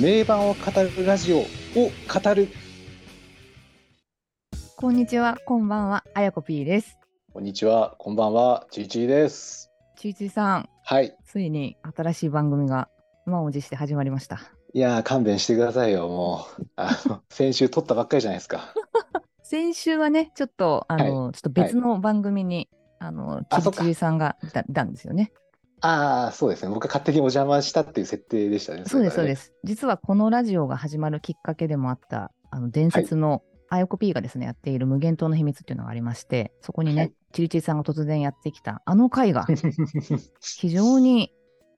名盤を語るラジオを語る。こんにちは、こんばんは、あやこ P です。こんにちはこんばんはちいちいです。ちいちいさん、はい。ついに新しい番組が満を持して始まりました。いやー勘弁してくださいよもう。あの 先週撮ったばっかりじゃないですか。先週はね、ちょっと、あの、ちょっと別の番組に、あの、ちあそっか。いちいさんがいたいたんですよね。ああそうですね。僕が勝手にお邪魔したっていう設定でしたねそうです、そうです。す。実はこのラジオが始まるきっかけでもあった、あの、伝説の、あやこ P がですね、やっている無限島の秘密っていうのがありまして、そこにね、はい。ちいちいさんが突然やってきた、あの回が 非常に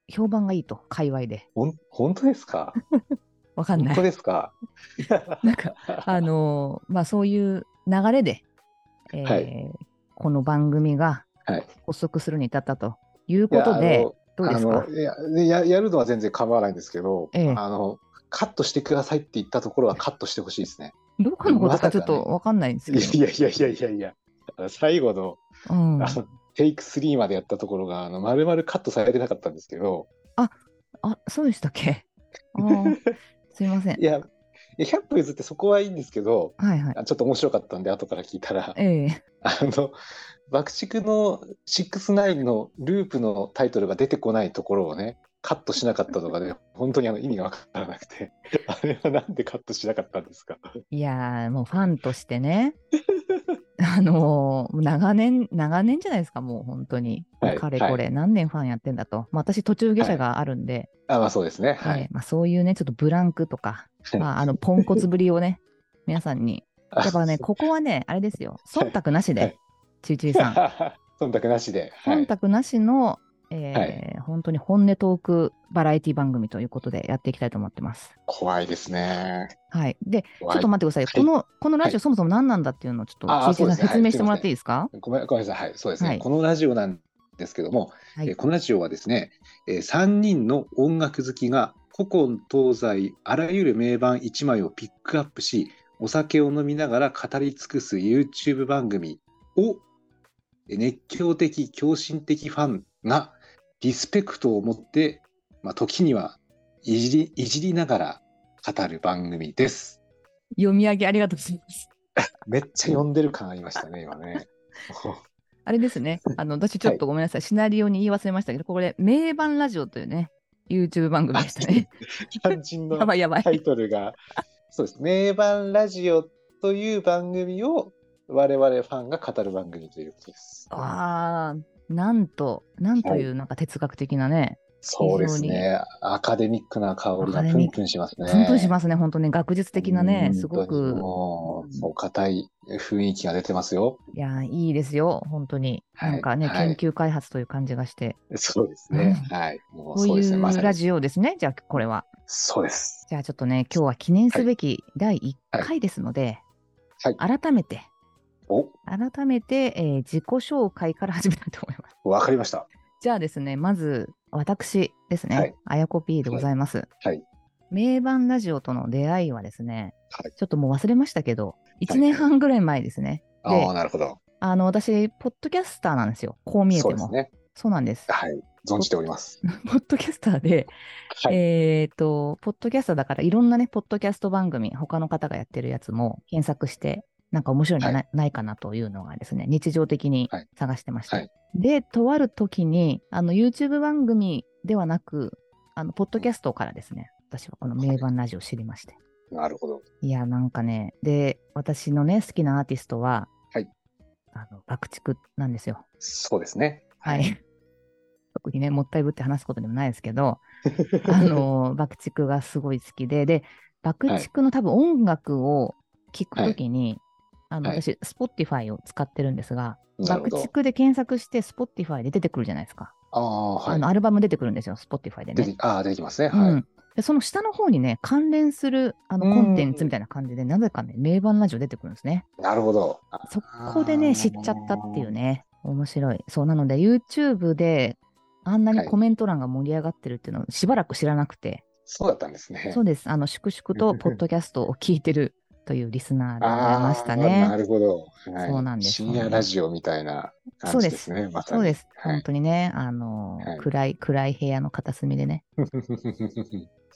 評判がいいと、界隈で。ほん本当ですか？わかんない。本当。ですか？なんか、あのーまあそういう流れで、えーはい。この番組がはい。発足するに至ったということいでや、どうですか？やでややるのは全然構わないんですけど、ええあのカットしてくださいって言ったところはカットしてほしいですね。どこのことかちょっとわかんないんですいけど。やいやいやいやいやいや、最後のうん、あのテイク3までやったところが、あの丸々カットされてなかったんですけど、あ、そうでしたっけ？すいませんい。や、いや100歩譲ってそこはいいんですけど、はいはい。あちょっと面白かったんで、後から聞いたら、ええあの、爆竹の69のループのタイトルが出てこないところをね、カットしなかったのがね、本当にあの意味がわからなくて、あれはなんでカットしなかったんですか？いやー、もうファンとしてね、あのー長年、長年じゃないですか、もう本当に。はいかれこれ、何年ファンやってんだと。まあ、私、途中下車があるんで、あ、まあそうですね。はい。ええまあ、そういうね、ちょっとブランクとか、まあ、あの、ポンコツぶりをね、皆さんに。やっぱね、ここはね、あれですよ、忖度なしはい。で、ちいちいさん。忖度なしで。はい忖度なしの、えー本当に本音トークバラエティ番組ということでやっていきたいと思ってます。怖いですね。はい。で、ちょっと待ってください。はいこの、このラジオ、はいそもそも何なんだっていうのをちょっと、説明してもらっていいですか？ごめんごめんなさい。はい、そうですね。はいこのラジオなんですけども、はいえーこのラジオはですね、え3人の音楽好きが古今東西あらゆる名盤1枚をピックアップし、お酒を飲みながら語り尽くす YouTube 番組をえー熱狂的、狂信的ファンがリスペクトを持って、まあ、時にはいじりいじりながら語る番組です。読み上げありがとうございます。めっちゃ読んでる感ありましたね、今ね。あれですね。あの、私ちょっとごめんなさい。シナリオに言い忘れましたけど、これ、名盤ラジオというね、YouTube 番組でしたね。肝心のタ。イトルが、そうです。名盤ラジオという番組を我々ファンが語る番組ということです。ああ、なんと、なんというなんか哲学的なね、そうですね。アカデミックな香りがプンプンしますね。。プンプンしますすね、本当ね、学術的なね、すごく、もう、そう硬い雰囲気が出てますよ。いや、いいですよ、本当に。はいなんかね、はい研究開発という感じがして、そうですね。はい。もうこういそうですね。まさラジオですね、じゃあ、これは。そうです。じゃあ、ちょっとね、今日は記念すべき第1回ですので、はい改めて、お、改めて、えー自己紹介から始めたいと思います。わかりました。じゃあですね、まず、私ですね、はいあやこ P でございます。はい。名盤ラジオとの出会いはですね、はいちょっともう忘れましたけど、1年半ぐらい前ですね。でああ、なるほど。あの、私、ポッドキャスターなんですよ。こう見えても。そうね。そうなんです。はい。存じております。ポッドキャスターで、はい。えっ、と、ポッドキャスターだからいろんなね、ポッドキャスト番組、他の方がやってるやつも検索して、なんか面白いのな,、はいないかなというのがですね、日常的にはい探してました。はいで、とある時に、あの、YouTube 番組ではなく、あの、ポッドキャストからですね、私はこの名盤ラジオを知りまして。なるほど。いや、なんかね、で、私のね、好きなアーティストは、はいあの、爆竹なんですよ。そうですね。はい。特にね、もったいぶって話すことでもないですけど、あの、爆竹がすごい好きで、で、爆竹の多分音楽を聴くときに、あの、はい私、Spotify を使ってるんですが、爆。竹で検索して Spotify で出てくるじゃないですか。ああ、はいあの、。アルバム出てくるんですよ、Spotify でね。ああ、出てきますね。うはい。ん。で、その下の方にね、関連するあのうんコンテンツみたいな感じで、なぜかね、名盤ラジオ出てくるんですね。なるほど。そこでね、知っちゃったっていうね。面白い。そう、なので YouTube であんなにコメント欄が盛り上がってるっていうのをしばらく知らなくて、そうだったんですね。そうです。あの、粛々と ポッドキャストを聞いてるというリスナーでございましたあーなね。るほど。はいそうなんです深夜ラジオみたいな感じですね。まそうです。はい本当にね、あの、はい暗い、暗い部屋の片隅でね、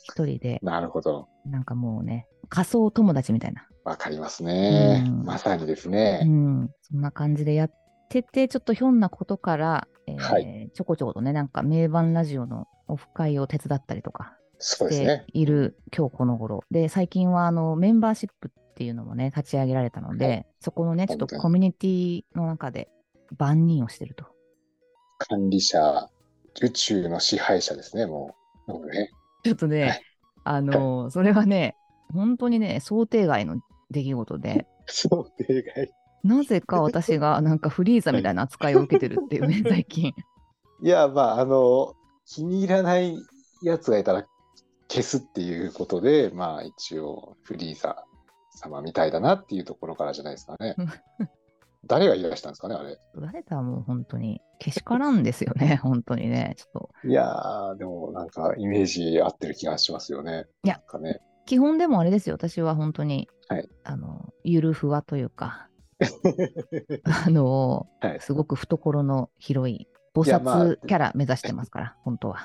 一人で、なるほど。なんかもうね、仮想友達みたいな、わかりますね。うんまさにですうね。ん、そんな感じでやってて、ちょっとひょんなことから、えーはいちょこちょことね、なんか名盤ラジオのオフ会を手伝ったりとかして。いる今日この頃。で、最近はあのメンバーシップっていうのもね、立ち上げられたので、はいそこのね、ちょっとコミュニティの中で万人をしてると。管理者、宇宙の支配者ですね、もう。もうね。ちょっとね、はいあのそれはね、本当にね、想定外の出来事で、想定外。なぜか私がなんかフリーザみたいな扱いを受けてるっていうね、最近。いや、まあ、あの、気に入らないやつがいたら消すっていうことで、まあ、一応、フリーザ様みたいだなっていうところからじゃないですかね。誰が言い出したんですかね、あれ。誰だもう本当に、けしからんですよね、本当にね。ちょっと。いやー、でもなんかイメージ合ってる気がしますよね。いやね。基本でもあれですよ、私は本当に、はいあの、ゆるふわというか、あの、はいすごく懐の広い、菩薩キャラ目指してますから、本当は。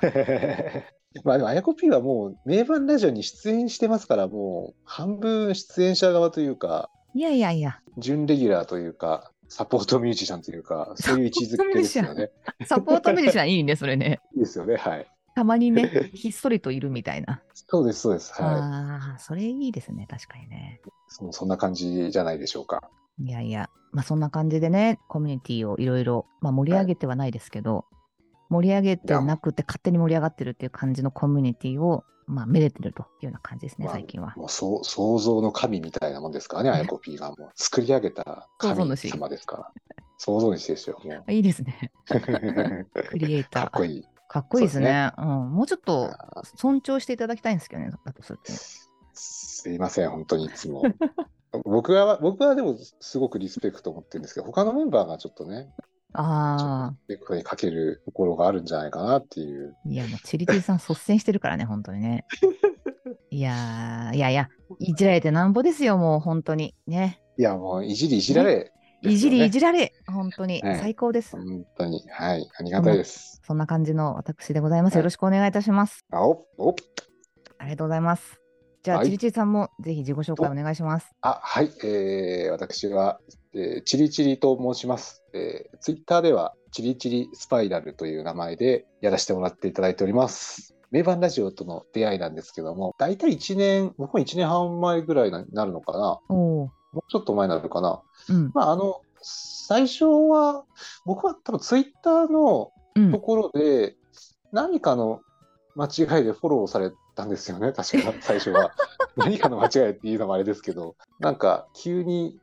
まあでも、あやこ P はもう名盤ラジオに出演してますから、もう半分出演者側というか、いやいやいや、準レギュラーというか、サポートミュージシャンというか、そういう位置づけですよね。サポートミュージシャンいいね、それね。いいですよね、はい。たまにね、ひっそりといるみたいな。そうです、そうです。はい。ああ、それいいですね、確かにね。そそんな感じじゃないでしょうか。いやいや、まあそんな感じでね、コミュニティをいろいろ、まあ盛り上げてはないですけど、盛り上げてなくて勝手に盛り上がってるっていう感じのコミュニティを、まあめでてるというような感じですね、まあ最近は。もうそう想像の神みたいなもんですからね、あやこ P がもう作り上げた神様ですから。想像主ですよ、もいいですね。う。クリエイター。かっこいい。かっこいいですそうですね。うん。もうちょっと尊重していただきたいんですけどね、だとするとね。すいません、本当にいつも。僕は、僕はでもすごくリスペクトを持ってるんですけど、他のメンバーがちょっとね、ああ、リスペクトにかけるところがあるんじゃないかなっていう。いやもうチリチリさん率先してるからね、本当にね。いやー、いやいや、いじられてなんぼですよ、もう本当に。ね。いや、もういじりいじられね、いじりいじられ、本当にはい最高です。本当に、はい、ありがたいです。そんな感じの私でございます。はいよろしくお願いいたします。あお、お、ありがとうございます。じゃあ、はいチリチリさんもぜひ自己紹介お願いします。あ、はい、えー、私は、えー、チリチリと申します。えー、ツイッターでは、チリチリスパイラルという名前でやらせてもらっていただいております。名盤ラジオとの出会いなんですけども、大体1年、僕も1年半前ぐらいになるのかな。もうちょっと前になるかな。うん、まあ、あの、最初は、僕は多分ツイッターのうんと。ころで、何かの間違いでフォローされたんですよね、確か、最初は。何かの間違いっていうのもあれですけど、なんか急に、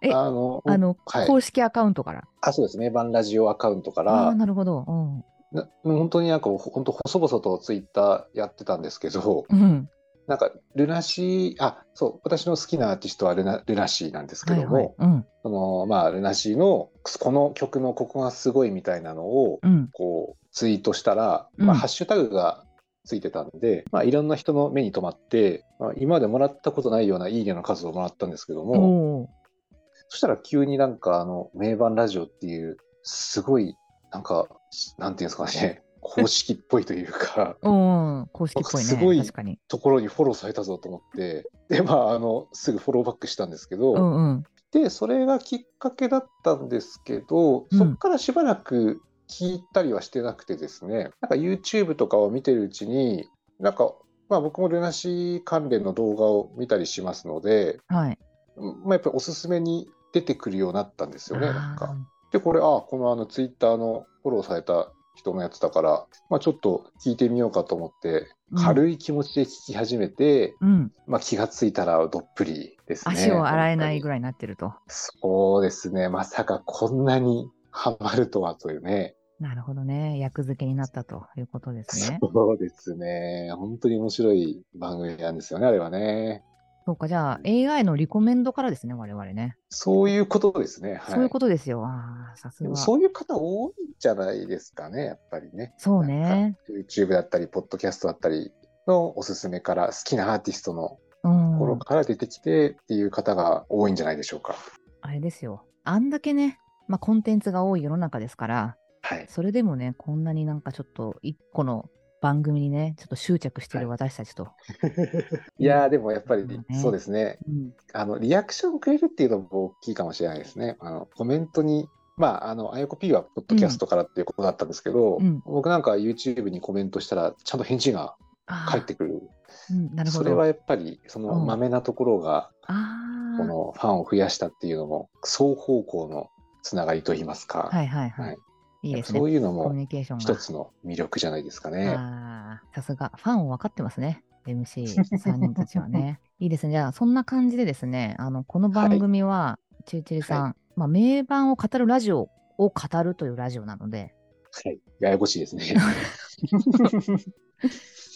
えあの、あの、はい公式アカウントから？あ、そうですね、バンラジオアカウントから、なるほど。うん。な本当になんか、本当細々とツイッターやってたんですけど、うん。なんか、ルナシー、あ、そう、私の好きなアーティストはルナルナシーなんですけはいども、はい。うん。その、まあ、ルナシーの、この曲のここがすごいみたいなのを、うん。こう、ツイートしたら、うんまあ、ハッシュタグがついてたんで、まあ、いろんな人の目に留まって、まあ、今までもらったことないようないいねの数をもらったんですけどおも、おそしたら急になんか、あの、名盤ラジオっていう、すごい、なんか、なんていうんですかね、公式っぽいというか、公式っぽいね。すごい。ところにフォローされたぞと思って、で、まあ、あの、すぐフォローバックしたんですけど、うんうん。で、それがきっかけだったんですけど、うんそこからしばらく聞いたりはしてなくてですね、なんか YouTube とかを見てるうちに、なんか、まあ僕もルナシー関連の動画を見たりしますので、はい。うんまあやっぱりおすすめに出てくるようになったんですよね、なんあか。で、これ、あこのあの Twitter のフォローされた人のやつだから、まあちょっと聞いてみようかと思って、ー軽い気持ちで聞き始めて、うん。まあ気がついたらどっぷりですね。足を洗えないぐらい。らいになってると。そうですね。まさかこんなにハマるとはというね。なるほどね。役付けになったということですね。そうですね。本当に面白い番組なんですよね、あれはね。そうか、じゃあ AI のリコメンドからですね、我々ね。そういうことですね。はい、そういうことですよ。ああ、さすが。そういう方多いんじゃないですかね、やっぱりね。そうね。か YouTube だったり、ポッドキャストだったりのおすすめから好きなアーティストのうんところから出てきてっていう方が多いんじゃないでしょうか。あれですよ。あんだけね、まあ、コンテンツが多い世の中ですから、はい。それでもね、こんなになんかちょっと一個の番組にね、ちょっと執着してる私たちと。いやーでもやっぱりねそうですね。うんあのリアクションくれるっていうのも大きいかもしれないですね。あのコメントに、まあ、あの、あやこ P はポッドキャストからっていうことだったんですけど、うん僕なんか YouTube にコメントしたら、ちゃんと返事が返ってくる。うん、なるほど。それはやっぱり、そのうんまめなところが。このファンを増やしたっていうのも、双方向のつながりといいますか、はいはいはい。はいいいですね。そういうのも。一つの魅力じゃないですかね。さすが。ファンを分かってますね。MC3 人たちはね。いいですね。じゃあ、そんな感じでですね、あの、この番組は、ちゅうちゅりさん、はまあ、名盤を語るラジオを語るというラジオなので、はい。ややこしいですね。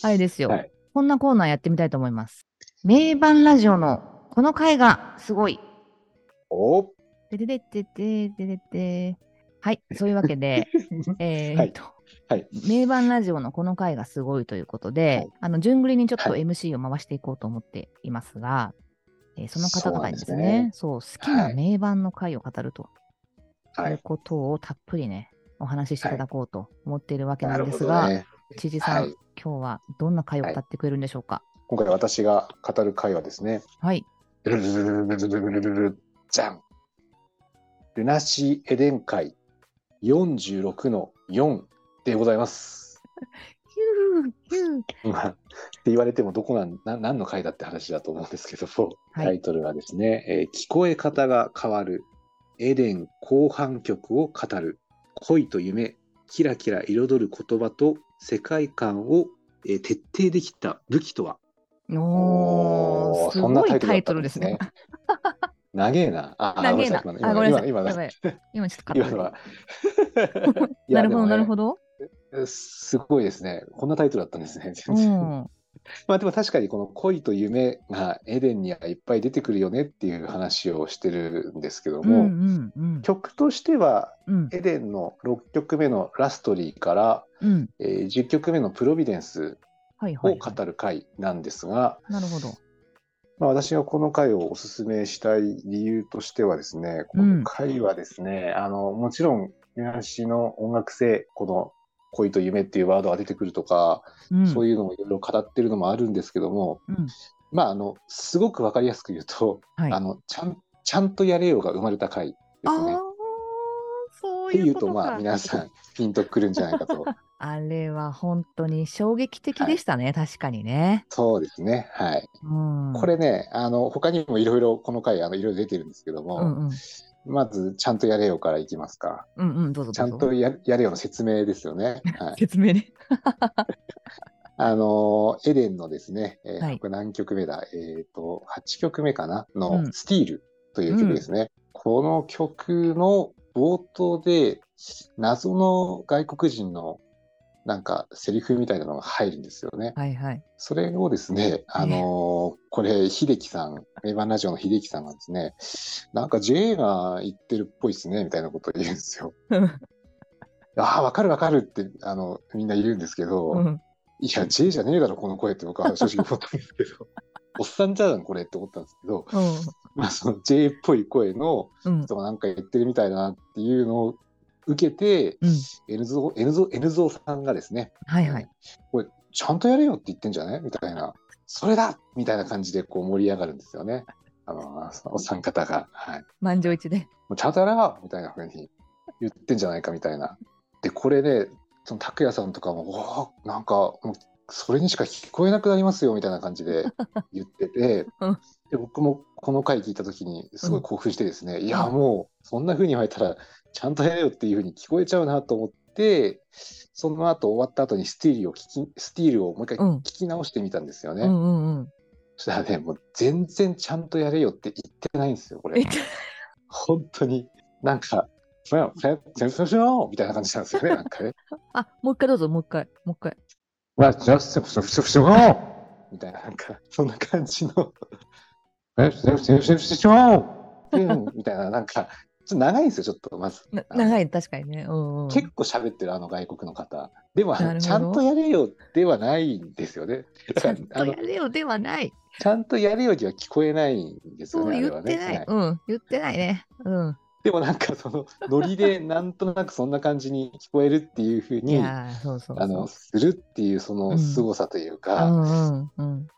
あれですよ、はいこんなコーナーやってみたいと思います。名盤ラジオのこの回がすごい。おててててててててはい、そういうわけで、えーっと、はい。名盤ラジオのこの回がすごいということで、はいあの、順繰りにちょっとはい MC を回していこうと思っていますが、えーその方々にですね、そう好きなはい名盤の回を語るとはいい。うことをたっぷりね、お話ししていただこうと思っているわけななんですが、どね。知事さん、はい今日はどんな回を語ってくれるんでしょうか？今回私が語る回はですね、はい。ルルルルルルルルルルルじゃん。ルナシーエデン会46の4でございます。って言われてもどこなんな何の回だって話だと思うんですけども、はいタイトルはですね、えー聞こえ方が変わるエデン後半曲を語る恋と夢キラキラ彩る言葉と世界観を、えー徹底できた武器とは？おー、すそんなごいタイトルですね。。長えな。あ、長えな。あ、ごめんなさい。今のやばい今ちょっとカット今のは。なるほど、なるほど。ど。すごいですね。こんなタイトルだったんですね。う全然ん。まあでも確かにこの恋と夢がエデンにはいっぱい出てくるよねっていう話をしてるんですけどうんうも、んうん。曲としてはうんエデンの6曲目のラストリーから、うん。えー10曲目のプロビデンスを語る回なんですが、なるほど。まあ、私がこの回をお勧めしたい理由としてはですね、この回はですね、あの、もちろん、東の音楽性、この恋と夢っていうワードが出てくるとか、うん、そういうのをいろいろ語ってるのもあるんですけども、うん。まあ、あの、すごくわかりやすく言うと、はい。あの、ちゃん、ちゃんとやれよが生まれた回ですね。っていいううと。まあ、皆さん、ピンとくるんじゃないかと。あれは本当に衝撃的でしたね、確かにね。そうですね。はい。うん、これね、あの、他にもいろいろ、この回、あの、いろいろ出てるんですけども、うんうん、まず、ちゃんとやれよからいきますか。うんうん、どうぞどうぞ。ちゃんとややれよの説明ですよね。はい。説明ね。あのーエデンのですね、えーはい何曲目だ？えっ、と、8曲目かな？うのんスティールという曲ですね。この曲の冒頭で、謎の外国人のなんかセリフみたいなのが入るんですよね。はいはい。それをですね、あのーこれ、秀樹さん、名盤ラジオの秀樹さんがですね、なんか J が言ってるっぽいですね、みたいなことを言うんですよ。ああ、わかるわかるって、あの、みんな言うんですけど、うん。いや、J じゃねえだろ、この声って僕は正直思ったんですけど、おっさんじゃん、これって思ったんですけど、まあ、その J っぽい声のうん。人がなんか言ってるみたいだなっていうのを受けて、うん。N ゾー N ゾー N ゾーさんがですね、はいはい。これ、ちゃんとやれよって言ってんじゃないみたいな、それだみたいな感じでこう盛り上がるんですよね。あの、お三方が。はい。満場一致で。もうちゃんとやれよみたいな風に言ってんじゃないかみたいな。で、これね、その拓也さんとかも、うわあなんか、もうそれにしか聞こえなくなりますよみたいな感じで 言ってて、うんで僕もこの回聞いた時にすごい興奮してですね、いや、うんもうそんな風に言われたら、ちゃんとやれよっていう風に聞こえちゃうなと思って、その後終わった後にスティールを聞き、スティールをもう一回うん聞き直してみたんですよね。うんうんうん。そしたらね、もう全然ちゃんとやれよって言ってないんですよ、これえ。本当に、なんか、フェン、フェン、フェン、フェン、フェンみたいな感じなんですよね、なんかね。あ、もう一回どうぞ、もう一回、もう一回。わ、ジャスト、フェン、フェン、フェンみたいな、なんか、そんな感じの、フェン、フェン、フェン、フェン、フェンみたいな、なんか、ちょ長いんですよ、ちょっと、まず。長い、確かにね。うんうん、結構喋ってる、あの外国の方。でも、ちゃんとやれよではないんですよね。だちゃんとやれよではない。ちゃんとやれよには聞こえないんですよね、言ってない。うん、言ってないね。うん。でもなんか、その、ノリで なんとなくそんな感じに聞こえるっていうふういに、するっていうその凄さというか。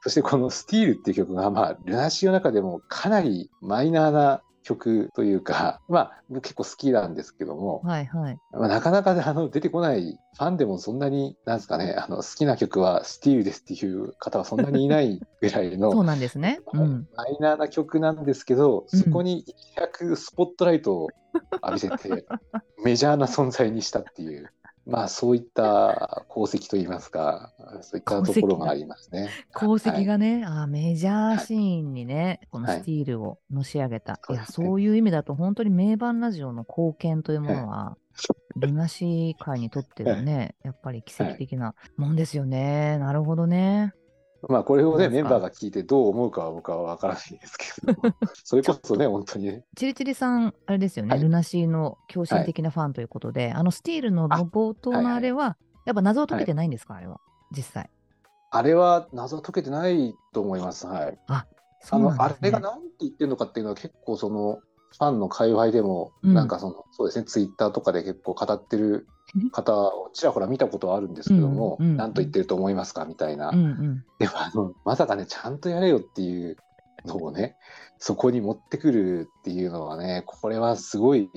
そしてこのスティールっていう曲が、まあ、ルナシーの中でもかなりマイナーな曲というか、まあ、僕結構好きなんですけども、はいはい。まあ、なかなかあの出てこないファンでもそんなに、なんですかね、あの好きな曲はスティールですっていう方はそんなにいないぐらいの そうなんですね。うん。マイナーな曲なんですけど、うんそこに一躍スポットライトを浴びせて、メジャーな存在にしたっていう、まあそういった功績といいますか、そういったところがありますね。功績はいがね、あーメジャーシーンにね、このはいスティールをのし上げた。い、や、そうですねそういう意味だと、本当に名盤ラジオの貢献というものは、ルナシー界にとってのね、やっぱり奇跡的なもんですよね。なるほどね。まあこれをね、メンバーが聞いてどう思うかは僕は分からないですけど、それこそね、本当にね、チリチリさん、あれですよね、はい。ルナシーの狂信的なファンということで、あのスティールのあ冒頭のあれは、やっぱ謎は解けてないんですか、あれは、実際。あれは謎は解けてないと思います。はい。そあの、うね。あれが何て言ってるのかっていうのは結構その、ファンの界隈でも、うん。なんかその、そうですね、ツイッターとかで結構語ってる方をちらほら見たことはあるんですけども、うんうん何と言ってると思いますかみたいな。うんうん。でもあの、まさかね、ちゃんとやれよっていうのをね、そこに持ってくるっていうのはね、これはすごい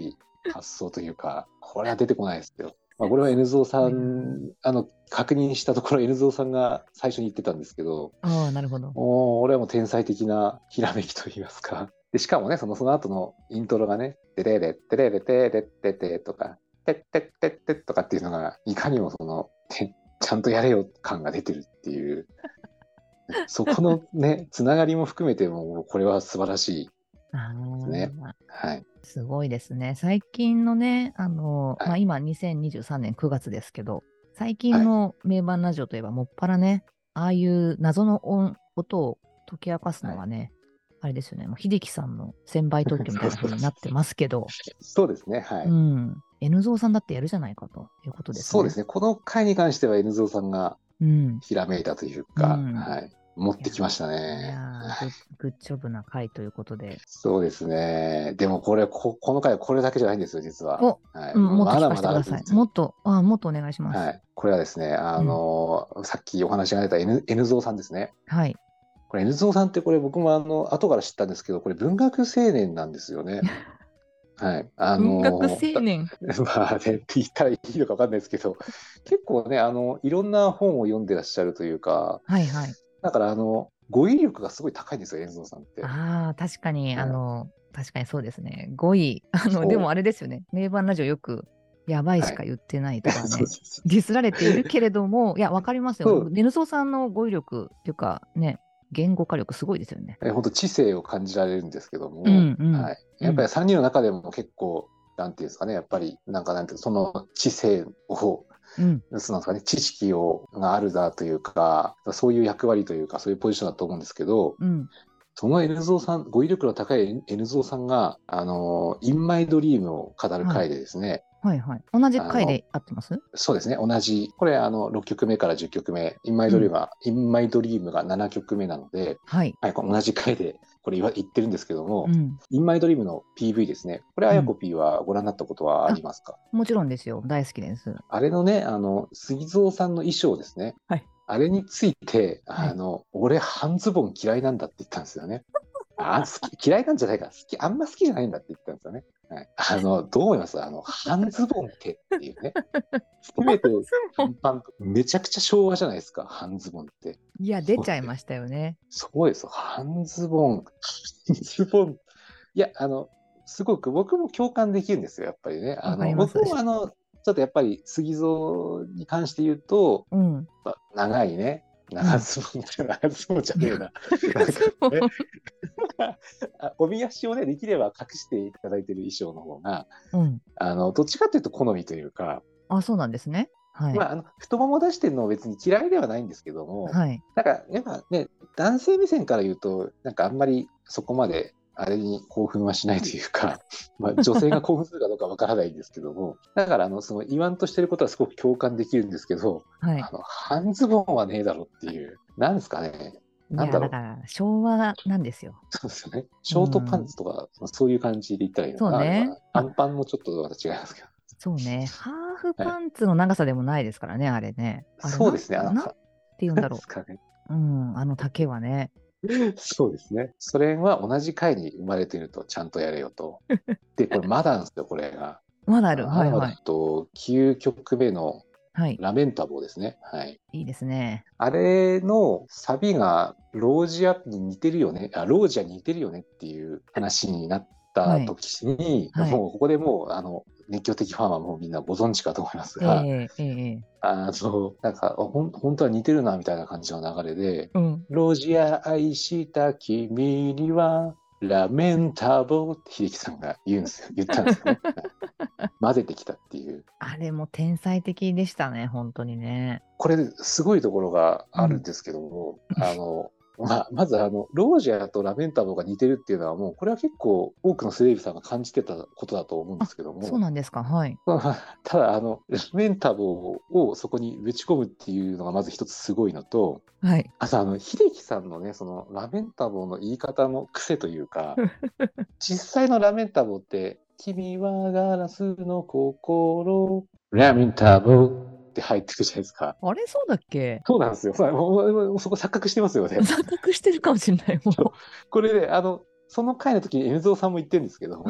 発想というか、これは出てこないですよ。まあ、これは N ゾーさん、あの、確認したところ N ゾーさんが最初に言ってたんですけど、ああ、なるほど。もう俺はもう天才的なひらめきといいますか。で、しかもね、そのその後のイントロがね、テレレ、テレレ、テレテテとか、テッテッテッテッとかっていうのが、いかにもその、ちゃんとやれよ感が出てるっていう、そこのね、つながりも含めても、これは素晴らしい。ああ、ねはい。すごいですね。最近のね、あの、はいまあ、今2023年9月ですけど、最近の名盤ラジオといえば、もっぱらね、ああいう謎の音音を解き明かすのはね、あれですよね、もう秀樹さんの1000倍特許みたいな風になってますけど、そうですね。はい。うん。N ゾーさんだってやるじゃないかということですね。そうですね。この回に関しては N ゾーさんがうん。ひらめいたというか、うんはい。持ってきましたいね。グッジョブな回ということで。そうですね。でもこれ、ここの回はこれだけじゃないんですよ、実は。おはい、うん、もっと聞かまだませてください。もっと、あもっとお願いします。はい。これはですね、あのーさっきお話が出た N, N ゾーさんですね。はい。これ N ゾーさんってこれ僕もあの、後から知ったんですけど、これ文学青年なんですよね。はい。あの文ー学青年。まあね、って言ったらいいのか分かんないですけど、結構ね、あの、いろんな本を読んでらっしゃるというか、はいはい。だからあの、語彙力がすごい高いんですよ、遠藤さんって。ああ、確かに、うんあの、確かにそうですね。5位。あの、でもあれですよね。名盤ラジオよく、やばいしか言ってないとかね。ディスられているけれども、いや、わかりますよ。そうネルソーさんの語彙力っていうか、ね、言語化力すごいですよね。え本当知性を感じられるんですけども、うんうんはい、やっぱり3人の中でも結構、なんていうんですかね、やっぱり、なんかなんていうその知性を、うん。そうなんですかね、知識をがあるだというか、そういう役割というか、そういうポジションだと思うんですけど、うん。その N ゾーさん、語彙力の高い N ゾーさんが、あの、インマイドリームを語る回でですね、はいはい。同じ回で合ってます？そうですね、同じ、これ、あの、6曲目から10曲目、インマイドリームが、インマイドリームが7曲目なので、はい。はい、同じ回で、これ言わ言ってるんですけども、うん。インマイドリームの PV ですね。これ、あやこ P はご覧になったことはありますか、もちろんですよ。大好きです。あれのね、あの、杉蔵さんの衣装ですね。はいあれについて、はいあの、俺、半ズボン嫌いなんだって言ったんですよね。あ好き嫌いなんじゃないか好き。あんま好きじゃないんだって言ったんですよね。はい、あの、どう思います？あの、半ズボンってっていうね。せめて短パンと、めちゃくちゃ昭和じゃないですか、半ズボンって。いや、出ちゃいましたよね。そうですよ。半ズボン。半ズボン。いや、あの、すごく僕も共感できるんですよ、やっぱりね。あの僕もあの、ちょっとやっぱり杉蔵に関して言うと、うん。まあ長いね、長ズボン、長ズボンじゃねえな。帯足をね、できれば隠していただいてる衣装の方が、うん。あの、どっちかっていうと好みというか、あ、そうなんですね。はい。まあ、あの太もも出してるのは別に嫌いではないんですけども、はい。なんか、やっぱね、男性目線から言うと、なんかあんまりそこまであれに興奮はしないというか、まあ、女性が興奮するかどうかわからないんですけども、だから、あの、その言わんとしてることはすごく共感できるんですけど、はい。あの、半ズボンはねえだろっていう、なんですかね。なんだろうだから、昭和なんですよ。そうですよね。ショートパンツとか、そういう感じで言ったらいいのかな。そうねあれは短パンもちょっとまた違いますけど。そうね。ハーフパンツの長さでもないですからね、あれね。あれそうですね。あの、ななんて言うんだろ なんですかね。う。うん、あの丈はね。そうですね。それは同じ回に生まれているとちゃんとやれよと。で、これまだなんですよ、これが。まだある。はいはい。と9曲目のはい。ラメンタボーですね。はい。いいですね。あれのサビがロージアに似てるよね、あロージアに似てるよねっていう話になった時に、はいはいもうここでもうあの熱狂的ファンはもうみんなご存知かと思いますえが、えええあのなんかほん本当は似てるなみたいな感じの流れで、うん。ロージア愛した君にはラメンタボーって秀樹さんが言うんですよ。言ったんですよね。混ぜてきたっていう。あれも天才的でしたね、本当にね。これすごいところがあるんですけども、あの、まあ、まずあの、ロージャーとラメンタボーが似てるっていうのはもう、これは結構多くのスレイビさんが感じてたことだと思うんですけども、そうなんですか？はい。ただあの、ラメンタボーをそこにぶち込むっていうのがまず一つすごいのと、はい。あとあの、秀樹さんのね、そのラメンタボーの言い方の癖というか、実際のラメンタボーって、君はガラスの心、ラメンタボーって入ってくるじゃないですか。あれそうだっけ？そうなんですよ。そこ錯覚してますよね。錯覚してるかもしれない。もこれで、あの、その回の時に M ゾウさんも言ってるんですけど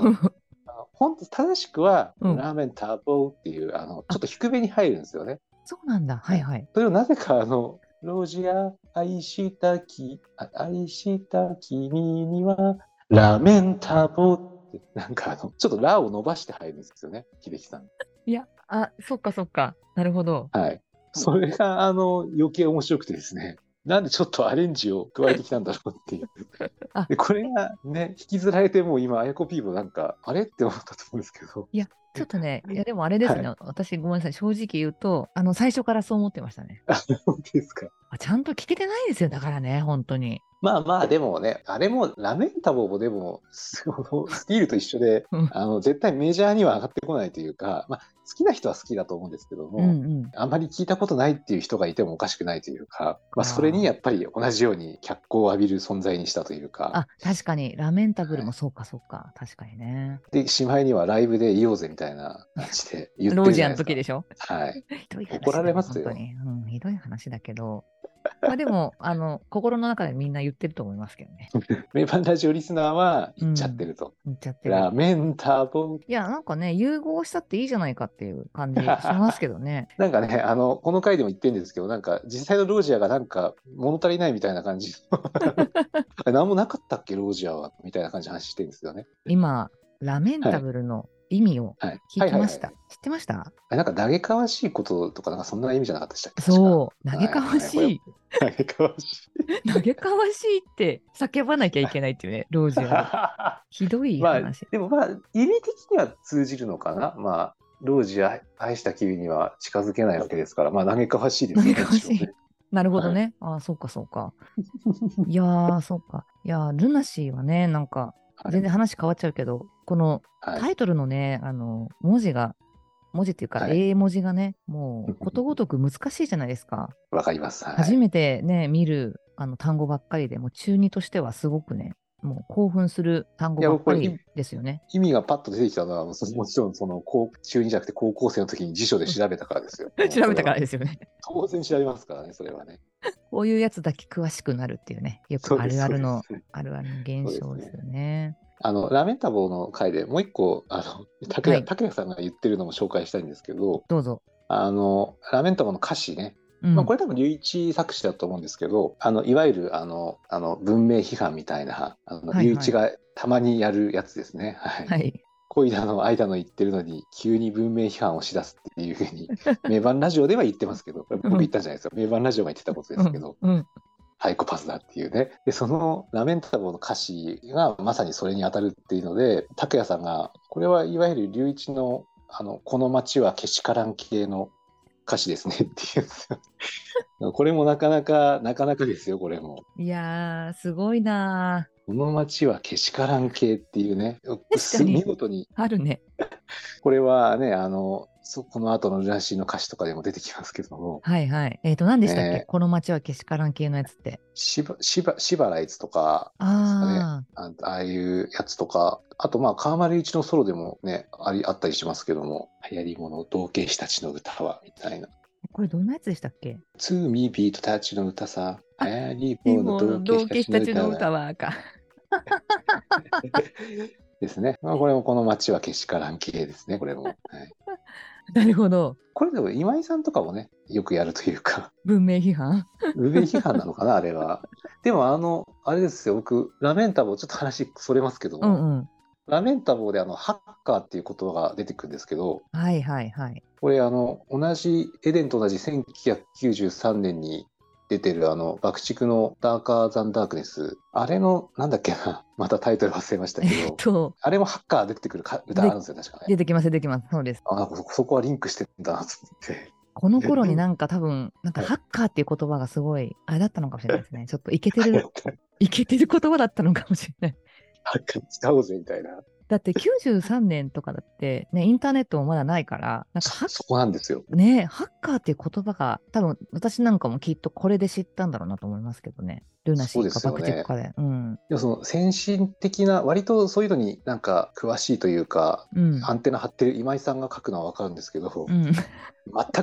本当正しくは、うんラーメンターボーっていう、あの、ちょっと低めに入るんですよね。そうなんだ。はいはい。それをなぜか、あの、ロジア、愛したき、あ愛した君には、ラーメンターボーって、なんかあの、ちょっとラを伸ばして入るんですよね、秀樹さん。いや、あ、そっかそっか。なるほど。はい。それが、あの、余計面白くてですね。なんでちょっとアレンジを加えてきたんだろうっていう あ。でこれがね、引きずられてもう今、あやこピーもなんか、あれって思ったと思うんですけど。ちょっとね、いやでもあれですね、私ごめんなさい、正直言うと、あの、最初からそう思ってましたね。あ、そうですか。あちゃんと聞けてないですよ、だからね、本当に。まあまあ、でもね、あれも、ラメンタボーもでも、そのスティールと一緒でうん、あの、絶対メジャーには上がってこないというか、まあ、好きな人は好きだと思うんですけども、うんうん。あんまり聞いたことないっていう人がいてもおかしくないというか、まあ、それにやっぱり同じように脚光を浴びる存在にしたというか、あ、確かに、ラメンタブルもそうかそうか。確かにね。で、しまいにはライブで言おうぜみたいな感じで言ってロージアのるじゃないですか。時でしょ？はい。怒られますよ本当に。うん、ひどい話だけど。まあでも、あの、心の中でみんな言ってると思いますけどね。メバンラジオリスナーは言っちゃってると。言っちゃってる。ラメンタボー。いや、なんかね、融合したっていいじゃないかっていう感じしますけどね。なんかね、あの、この回でも言ってるんですけど、なんか、実際のロージアがなんか、物足りないみたいな感じ。何もなかったっけ、ロージアは？みたいな感じの話してるんですよね。今、ラメンタブルの意味をはい。聞きました。はいはいはい知ってました？なんか、嘆かわしいこととか、なんかそんな意味じゃなかったでしたっけ？そう、嘆かわしい。う。嘆かわしい。嘆かわしいって叫ばなきゃいけないっていうね、老人は。ひどいまあ話。、でもまあ、意味的には通じるのかな？まあ、ロージア愛した君には近づけないわけですから、まあ、嘆かわしいですよね。嘆かわしいなるほどね。ああ、そうか、そうか。いやー、そうか。いやー、ルナシーはね、なんか、はい全然話変わっちゃうけど、このはい。タイトルのね、あの、文字が、文字っていうか、はい。英文字がね、もうことごとく難しいじゃないですか。わかります。はい。初めてね、見るあの単語ばっかりで、もう中二としてはすごくね、もう興奮する単語ばっかりですよね。意味がパッと出てきたのは、そ もちろんその高中2じゃなくて高校生の時に辞書で調べたからですよ。調べたからですよね。当然調べますからね、それはね。こういうやつだけ詳しくなるっていうね、よくあるあるの、あるあるの現象ですよね。あの、ラメンタボーの回でもう一個、あの、竹はいさんが言ってるのも紹介したいんですけど、どうぞ。あの、ラメンタボーの歌詞ね、うんまあ、これ多分隆一作詞だと思うんですけど、あの、いわゆる、あの、あの文明批判みたいな、あの、はいはい隆一がたまにやるやつですね。はい。はい。恋だの愛だの言ってるのに、急に文明批判をしだすっていうふうに、名盤ラジオでは言ってますけど、僕言ったんじゃないですよ。名盤ラジオが言ってたことですけど、うんうんサイコパスだっていうね。で、そのラメンタボーの歌詞がまさにそれに当たるっていうので、拓也さんが、これはいわゆる隆一の、あの、この街はけしからん系の歌詞ですねっていう。これもなかなか、なかなかですよ、これも。いやー、すごいなこの街はけしからん系っていうね、確かに見事に、あるね。これはね、あの、そこの後のルナシーの歌詞とかでも出てきますけども、はいはい。えっ、と、何でしたっけ、ねこの街はけしからん系のやつって。しば、しば、しばらいつとか、ああああいうやつとか、あとまあ、川丸一のソロでもね、あり、あったりしますけども、流行り物、同型師たちの歌は、みたいな。あ、これどんなやつでしたっけ？ツーミービートたちの歌さ、あ流行りリ物、同同期型師たちの歌。はか。ですね。まあ、これもこの街はけしからん系ですね、これも。はい、なるほど。これでも今井さんとかもね、よくやるというか、文明批判？上批判なのかな、あれは。でもあの、あれですよ、僕、ラメンタボー、ちょっと話それますけども、うんうん。ラメンタボーであの、ハッカーっていう言葉が出てくるんですけど、はいはいはい。これあの、同じ、エデンと同じ1993年に出てるあの、爆竹のダーカー・ザン・ダークネス、あれの、なんだっけな、またタイトル忘れましたけえっど、と、あれもハッカー出てくるか歌あるんですよ、確かね。出てきます出てきます。そうです。あ、そそこはリンクしてんだなと思って。この頃になんか多分、なんかはいハッカーっていう言葉がすごい、あれだったのかもしれないですね。ちょっとイケてる、イケてる言葉だったのかもしれない。ハッカー使おうぜみたいな。だって93年とかだって、ね、インターネットもまだないから、なんかハそこなんですよ。ねハッカーっていう言葉が、多分私なんかもきっとこれで知ったんだろうなと思いますけどね。ルナシーか爆竹かで。うん。でもその先進的な、割とそういうのになんか詳しいというか、うん。アンテナ張ってる今井さんが書くのはわかるんですけど、うん、全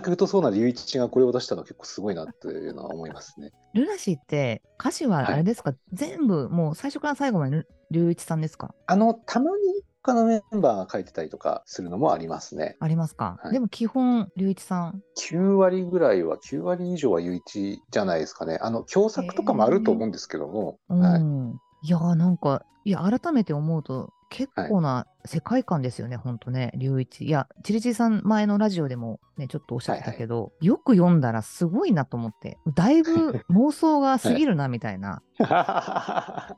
く疎そうな隆一がこれを出したのは結構すごいなっていうのは思いますね。ルナシーって歌詞はあれですか、全部もう最初から最後までル龍一さんですか？あの、たまに他のメンバーが書いてたりとかするのもありますね。ありますか、はいでも基本龍一さん。9割ぐらいは、9割以上は隆一じゃないですかね。あの、共作とかもあると思うんですけども、うん。はい、い、やーなんか、いや、改めて思うと、結構な世界観ですよね、ほんとね、龍一。いや、チリチリさん前のラジオでもね、ちょっとおっしゃってたけど、よく読んだらすごいなと思って、だいぶ妄想が過ぎるな、みたいな。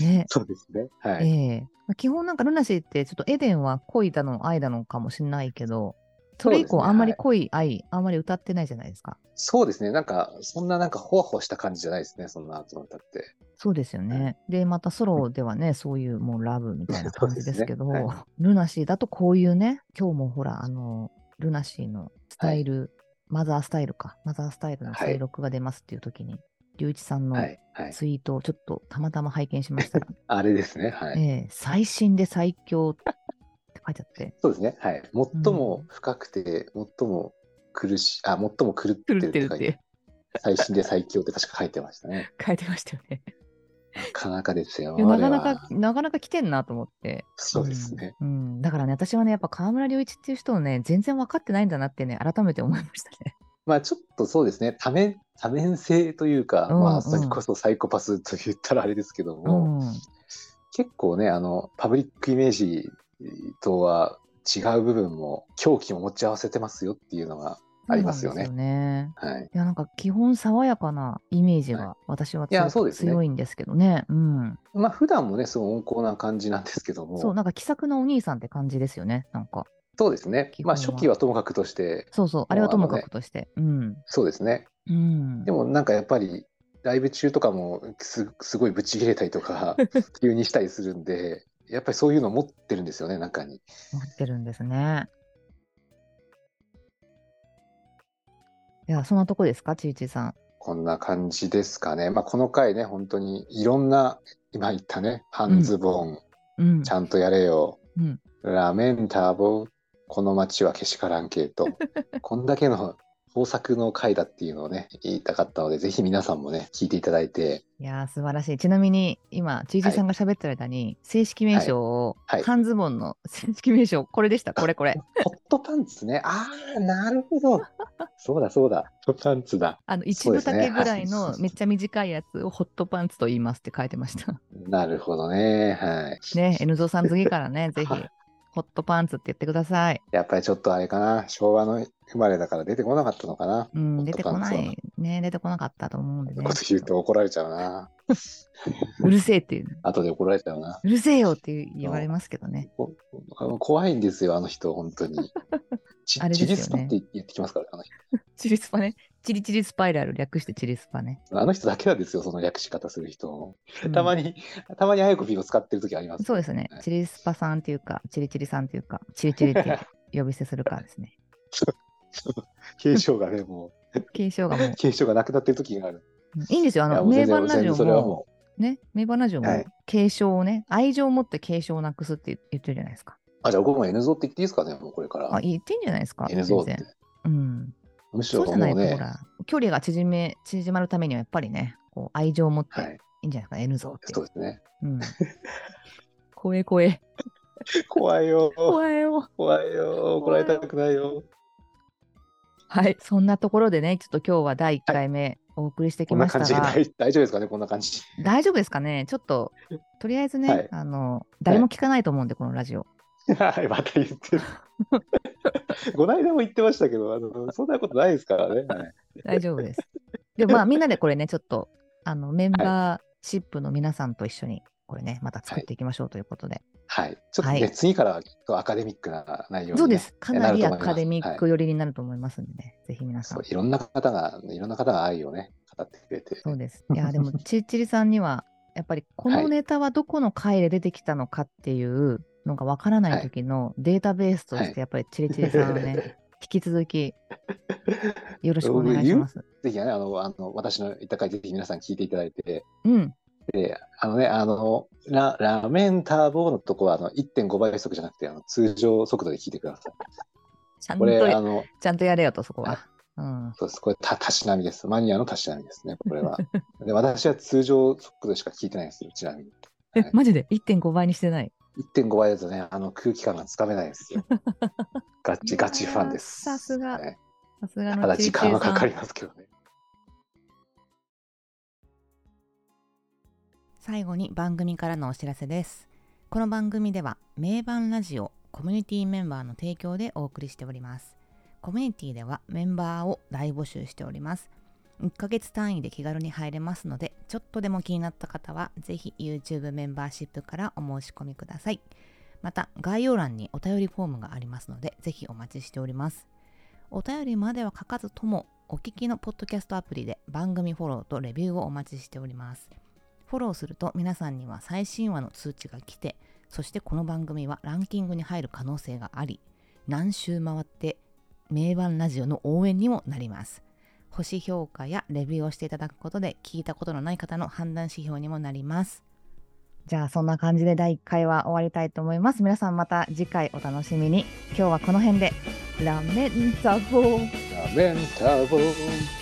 ね。そうですね。はい。ええ基本なんかルナシーってちょっとエデンは恋だの愛だのかもしれないけど、それ以降あんまりはい恋、愛、あんまり歌ってないじゃないですか。そうですね。なんか、そんななんかほわほわした感じじゃないですね。そんな集まったって。そうですよね。で、またソロではね、そういうもうラブみたいな感じですけど、ねはルナシーだとこういうね、今日もほら、あの、ルナシーのスタイル、マザースタイルか、マザースタイルのはい収録が出ますっていう時に、龍一さんのはい。はい。ツイートをちょっとたまたま拝見しましたら、あれですね。はい。ええ最新で最強って書いてあって、そうですね。はい。最も深くて、最も苦しい、あ、最も狂って狂るって書いて、最新で最強って確か書いてましたね。書いてましたよね。なかなかですよ。なかなか、なかなか来てんなと思って。そうですね。うん。うんだからね、私はね、やっぱ河村隆一っていう人をね、全然分かってないんだなってね、改めて思いましたね。まあちょっとそうですね。多面、多面性というか、うんうんまあそれこそサイコパスと言ったらあれですけどうも、ん。結構ね、あの、パブリックイメージとは違う部分も、狂気も持ち合わせてますよっていうのがありますよねよね。はい。いや、なんか基本爽やかなイメージはが私はいいね強いんですけどね。うん。まあ普段もね、すごい温厚な感じなんですけども、そう、なんか気さくなお兄さんって感じですよね。なんか。そうですねまあ初期はともかくとして、そうそう、あれはともかくとして。うん。そうですね。うん。でもなんかやっぱり、ライブ中とかもすすごいブチ切れたりとか、急にしたりするんで、やっぱりそういうの持ってるんですよね、中に。持ってるんですね。いや、そんなとこですか、ちいちさん。こんな感じですかね。まあこの回ね、本当にいろんな、今言ったね、半ズボン、うんち。ゃんとやれよ、うん。ラメンタボー、この街はけしからん系と、こんだけの豊作の回だっていうのをね、言いたかったので、ぜひ皆さんもね、聞いていただいて、いやー、素晴らしい。ちなみに、今、ちいちさんが喋ってる間に、正式名称を、はいはい半ズボンの 正式名称、これでした、これこれ。ホットパンツね。ああ、なるほど。そうだそうだ。ホットパンツだ。あの、一分そうですね丈ぐらいのはいめっちゃ短いやつをホットパンツと言いますって書いてました。なるほどね。はい。ね、N ゾーさん次からね、ぜひはい、ホットパンツって言ってください。やっぱりちょっとあれかな。昭和の生まれだから出てこなかったのかな。うん、出てこな。いね、出てこなかったと思うんでねこと言うと怒られちゃうな。うるせえっていう。後で怒られちゃうな。うるせえよって言われますけどね。怖いんですよ、あの人、本当に。ちあれですよねチリスパって言ってきますから、あの人。チリスパね。チリチリスパイラル略してチリスパね。あの人だけなんですよ、その略し方する人。うんたまに、たまにあやこぴーを使ってる時あります、そうですね。はいチリスパさんっていうか、チリチリさんっていうか、チリチリって呼び捨てするからですね。継承がね、も継承がもうう、、継承がなくなってる時がある。うんいいんですよ。あの、名盤ラジオ全然それはも、もね、名盤ラジオもはい継承をね、愛情を持って継承をなくすって言言ってるじゃないですか。う。あ、じゃあ僕も N ゾって言っていいですかね、もうこれから。あ、言ってんじゃないですか。N ゾって。うん。むしろそうじゃないと、ほ、ら、距離が縮め、縮まるためにはやっぱりね、こう愛情を持ってはいい、いんじゃないですか、N ゾって。そうですね。うん。声声。怖いよ。怖いよ。怖いよ。怒られたくないよ。はい。そんなところでね、ちょっと今日は第1回目お送りしてきこんな感じでましたが、大大丈夫ですかね、こんな感じ。大丈夫ですかねちょっと、とりあえずね、はいあの、誰も聞かないと思うんで、このラジオ。はい、また言ってる。この間も言ってましたけど、あのそんなことないですからね。はい、大丈夫です。でもまあ、みんなでこれね、ちょっと、あの、メンバーシップの皆さんと一緒に、これね、また作っていきましょうということで。はい。ちょっとね、はい次からはきっとアカデミックな内容に、ね、そうです。かなりアカデミックはい寄りになると思いますんでね、ぜひ皆さん。いろんな方が、いろんな方が愛をね、語ってくれて。そうです。いや、でも、ちっちりさんには、やっぱりこのネタはどこの回で出てきたのかっていうのがわからない時のデータベースとしはいて、やっぱりちりちりさんをね、引き続きよろしくお願いします。ぜひね、あの、あの私の言った回、ぜひ皆さん聞いていただいて、うん。で、あのね、あの、ララメンターボのとこはあの1.5倍速じゃなくて、あの通常速度で聞いてください。ちゃんことれ、あや、の、ちゃんとやれよと、そこは。そうです。これ、た、たしなみです。マニアのたしなみですね、これは。で、私は通常速度しか聞いてないんですよ、ちなみに。えはい、マジで ?1.5 倍にしてない？1.5倍だとね、あの空気感がつかめないんですよ。ガチガチファンです。さすがねさすがただ時間はかかり。ますけどね。最後に番組からのお知らせです。この番組では名盤ラジオコミュニティメンバーの提供でお送りしております。コミュニティではメンバーを大募集しております。1ヶ月単位で気軽に入れますので、ちょっとでも気になった方は、ぜひ YouTube メンバーシップからお申し込みください。また、概要欄にお便りフォームがありますので、ぜひお待ちしております。お便りまでは書かずとも、お聞きのポッドキャストアプリで番組フォローとレビューをお待ちしております。フォローすると皆さんには最新話の通知が来て、そしてこの番組はランキングに入る可能性があり、何周回って名盤ラジオの応援にもなります。星評価やレビューをしていただくことで聞いたことのない方の判断指標にもなります。じゃあそんな感じで第1回は終わりたいと思います。皆さんまた次回お楽しみに。今日はこの辺で。ラメンタボー。ラメンタボー